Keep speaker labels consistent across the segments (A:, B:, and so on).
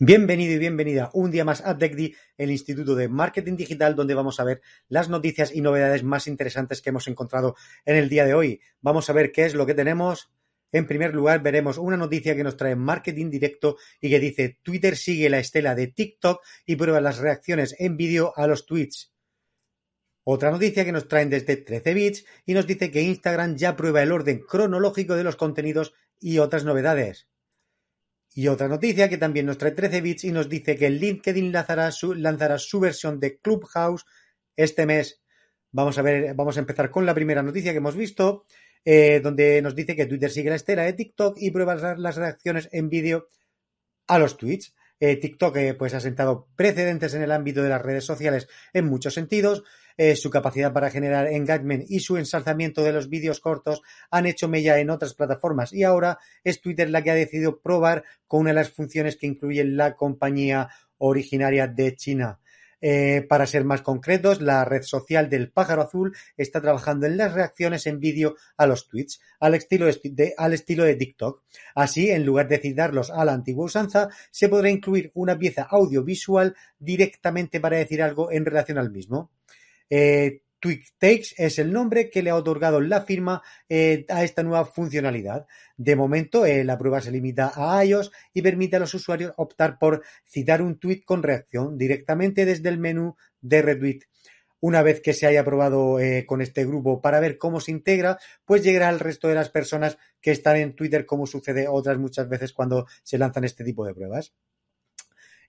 A: Bienvenido y bienvenida un día más a TechDi, el Instituto de Marketing Digital, donde vamos a ver las noticias y novedades más interesantes que hemos encontrado en el día de hoy. Vamos a ver qué es lo que tenemos. En primer lugar, veremos una noticia que nos trae Marketing Directo y que dice Twitter sigue la estela de TikTok y prueba las reacciones en vídeo a los tweets. Otra noticia que nos traen desde 13 bits y nos dice que Instagram ya prueba el orden cronológico de los contenidos y otras novedades. Y otra noticia que también nos trae 13 bits y nos dice que LinkedIn lanzará su, lanzará su versión de Clubhouse este mes. Vamos a ver, vamos a empezar con la primera noticia que hemos visto, eh, donde nos dice que Twitter sigue la estela de TikTok y prueba las reacciones en vídeo a los tweets. Eh, TikTok eh, pues ha sentado precedentes en el ámbito de las redes sociales en muchos sentidos. Eh, su capacidad para generar engagement y su ensalzamiento de los vídeos cortos han hecho mella en otras plataformas y ahora es Twitter la que ha decidido probar con una de las funciones que incluye la compañía originaria de China. Eh, para ser más concretos, la red social del pájaro azul está trabajando en las reacciones en vídeo a los tweets, al estilo de, al estilo de TikTok. Así, en lugar de citarlos a la antigua usanza, se podrá incluir una pieza audiovisual directamente para decir algo en relación al mismo. Eh, TweetTakes es el nombre que le ha otorgado la firma eh, a esta nueva funcionalidad. De momento, eh, la prueba se limita a iOS y permite a los usuarios optar por citar un tweet con reacción directamente desde el menú de retweet. Una vez que se haya probado eh, con este grupo para ver cómo se integra, pues llegará al resto de las personas que están en Twitter, como sucede otras muchas veces cuando se lanzan este tipo de pruebas.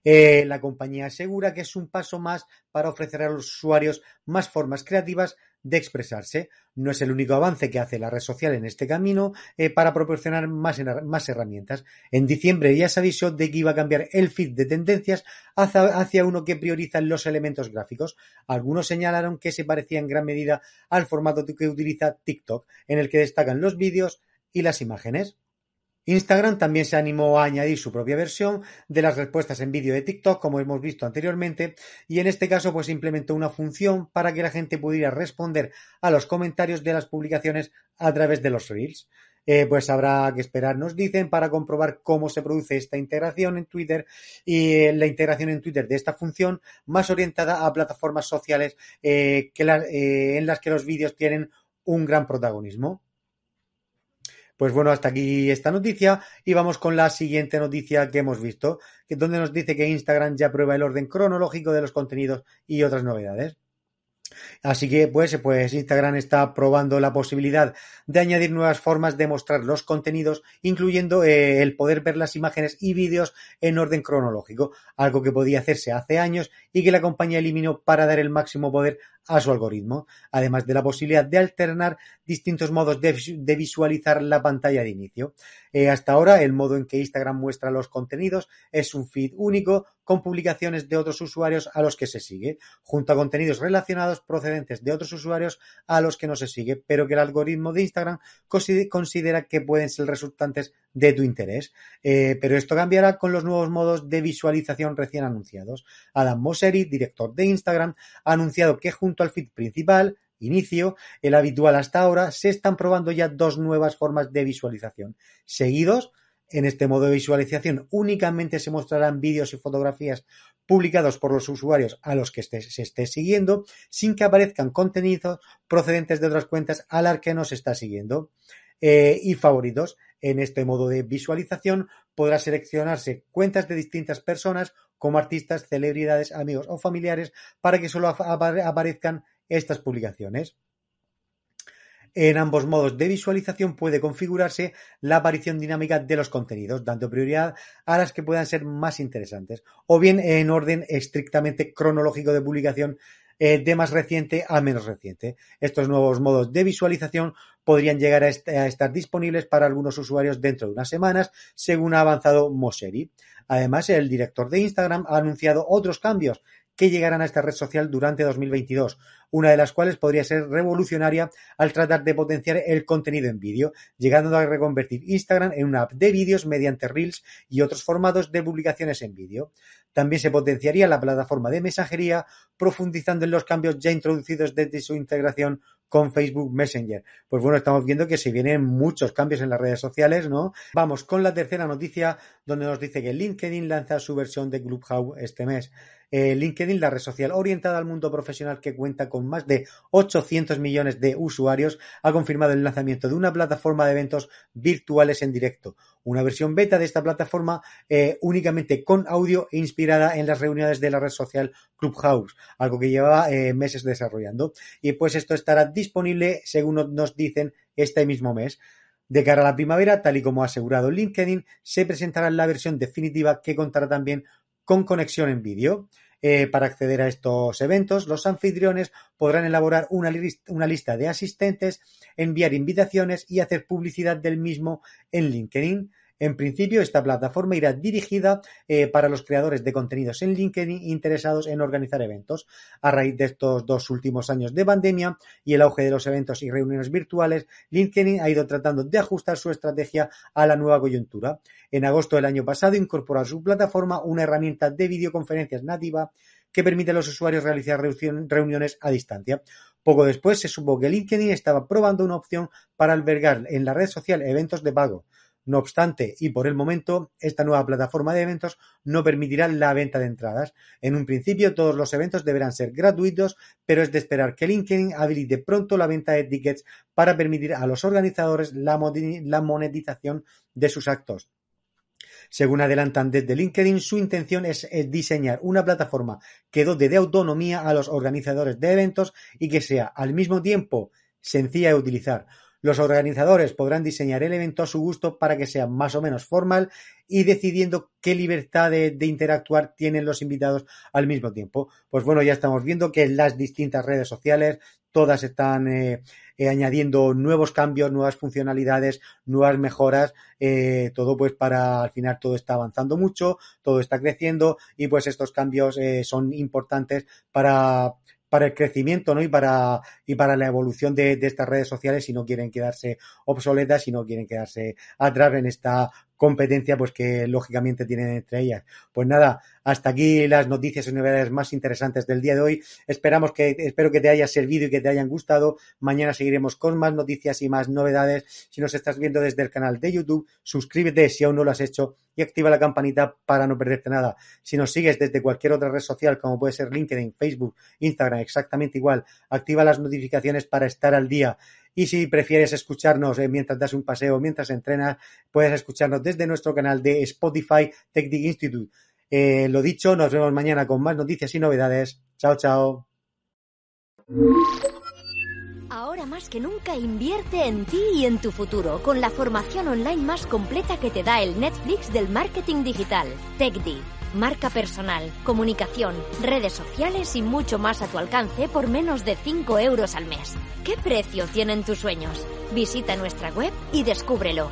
A: Eh, la compañía asegura que es un paso más para ofrecer a los usuarios más formas creativas de expresarse. No es el único avance que hace la red social en este camino eh, para proporcionar más, más, herramientas. En diciembre ya se avisó de que iba a cambiar el feed de tendencias hacia, hacia, uno que prioriza los elementos gráficos. Algunos señalaron que se parecía en gran medida al formato que utiliza TikTok, en el que destacan los vídeos y las imágenes. Instagram también se animó a añadir su propia versión de las respuestas en vídeo de TikTok, como hemos visto anteriormente, y en este caso pues implementó una función para que la gente pudiera responder a los comentarios de las publicaciones a través de los Reels. Eh, pues habrá que esperar, nos dicen, para comprobar cómo se produce esta integración en Twitter y eh, la integración en Twitter de esta función más orientada a plataformas sociales eh, que en las que los vídeos tienen un gran protagonismo. Pues bueno, hasta aquí esta noticia y vamos con la siguiente noticia que hemos visto, que donde nos dice que Instagram ya prueba el orden cronológico de los contenidos y otras novedades. Así que pues, pues Instagram está probando la posibilidad de añadir nuevas formas de mostrar los contenidos, incluyendo eh, el poder ver las imágenes y vídeos en orden cronológico, algo que podía hacerse hace años y que la compañía eliminó para dar el máximo poder a su algoritmo, además de la posibilidad de alternar distintos modos de, visualizar la pantalla de inicio. Eh, hasta ahora, el modo en que Instagram muestra los contenidos es un feed único con publicaciones de otros usuarios a los que se sigue, junto a contenidos relacionados procedentes de otros usuarios a los que no se sigue, pero que el algoritmo de Instagram considera que pueden ser resultantes de tu interés. Eh, pero esto cambiará con los nuevos modos de visualización recién anunciados. Adam Mosseri, director de Instagram, ha anunciado que junto al feed principal, inicio, el habitual hasta ahora, se están probando ya dos nuevas formas de visualización. Seguidos, en este modo de visualización únicamente se mostrarán vídeos y fotografías publicados por los usuarios a los que se esté siguiendo, sin que aparezcan contenidos procedentes de otras cuentas a las que nos está siguiendo. Eh, y favoritos. En este modo de visualización podrá seleccionarse cuentas de distintas personas como artistas, celebridades, amigos o familiares para que solo aparezcan estas publicaciones. En ambos modos de visualización puede configurarse la aparición dinámica de los contenidos, dando prioridad a las que puedan ser más interesantes, o bien en orden estrictamente cronológico de publicación eh, de más reciente a menos reciente. Estos nuevos modos de visualización podrían llegar a, estar disponibles para algunos usuarios dentro de unas semanas, según ha avanzado Mosseri. Además, el director de Instagram ha anunciado otros cambios que llegarán a esta red social durante 2022. una de las cuales podría ser revolucionaria al tratar de potenciar el contenido en vídeo, llegando a reconvertir Instagram en una app de vídeos mediante Reels y otros formatos de publicaciones en vídeo. También se potenciaría la plataforma de mensajería, profundizando en los cambios ya introducidos desde su integración con Facebook Messenger. Pues bueno, estamos viendo que se vienen muchos cambios en las redes sociales, ¿no? Vamos con la tercera noticia, donde nos dice que LinkedIn lanza su versión de Clubhouse este mes. Eh, LinkedIn, la red social orientada al mundo profesional que cuenta con más de 800 millones de usuarios, ha confirmado el lanzamiento de una plataforma de eventos virtuales en directo. Una versión beta de esta plataforma eh, únicamente con audio inspirada en las reuniones de la red social Clubhouse, algo que llevaba eh, meses desarrollando. Y pues esto estará disponible, según nos dicen, este mismo mes. De cara a la primavera, tal y como ha asegurado LinkedIn, se presentará la versión definitiva que contará también con conexión en vídeo. Eh, para acceder a estos eventos, los anfitriones podrán elaborar una, una, lista de asistentes, enviar invitaciones y hacer publicidad del mismo en LinkedIn. En principio, esta plataforma irá dirigida eh, para los creadores de contenidos en LinkedIn interesados en organizar eventos. A raíz de estos dos últimos años de pandemia y el auge de los eventos y reuniones virtuales, LinkedIn ha ido tratando de ajustar su estrategia a la nueva coyuntura. En agosto del año pasado incorporó a su plataforma una herramienta de videoconferencias nativa que permite a los usuarios realizar reuniones a distancia. Poco después se supo que LinkedIn estaba probando una opción para albergar en la red social eventos de pago. No obstante, y por el momento, esta nueva plataforma de eventos no permitirá la venta de entradas. En un principio, todos los eventos deberán ser gratuitos, pero es de esperar que LinkedIn habilite pronto la venta de tickets para permitir a los organizadores la monetización de sus actos. Según adelantan desde LinkedIn, su intención es diseñar una plataforma que dote de autonomía a los organizadores de eventos y que sea al mismo tiempo sencilla de utilizar. Los organizadores podrán diseñar el evento a su gusto para que sea más o menos formal y decidiendo qué libertad de, interactuar tienen los invitados al mismo tiempo. Pues bueno, ya estamos viendo que las distintas redes sociales todas están eh, eh, añadiendo nuevos cambios, nuevas funcionalidades, nuevas mejoras, eh, todo pues para al final todo está avanzando mucho, todo está creciendo y pues estos cambios son importantes para para el crecimiento ¿no? y, para, y para la evolución de, de, estas redes sociales si no quieren quedarse obsoletas, si no quieren quedarse atrás en esta competencia pues que lógicamente tienen entre ellas. Pues nada, hasta aquí las noticias y novedades más interesantes del día de hoy. Esperamos que, espero que te haya servido y que te hayan gustado. Mañana seguiremos con más noticias y más novedades. Si nos estás viendo desde el canal de YouTube, suscríbete si aún no lo has hecho y activa la campanita para no perderte nada. Si nos sigues desde cualquier otra red social, como puede ser LinkedIn, Facebook, Instagram, exactamente igual, activa las notificaciones para estar al día. Y si prefieres escucharnos eh, mientras das un paseo, mientras entrenas, puedes escucharnos desde nuestro canal de Spotify Technic Institute. Eh, lo dicho, nos vemos mañana con más noticias y novedades. Chao, chao.
B: Ahora más que nunca invierte en ti y en tu futuro con la formación online más completa que te da el Netflix del marketing digital, TechD marca personal, comunicación, redes sociales y mucho más a tu alcance por menos de 5 euros al mes. ¿Qué precio tienen tus sueños? Visita nuestra web y descúbrelo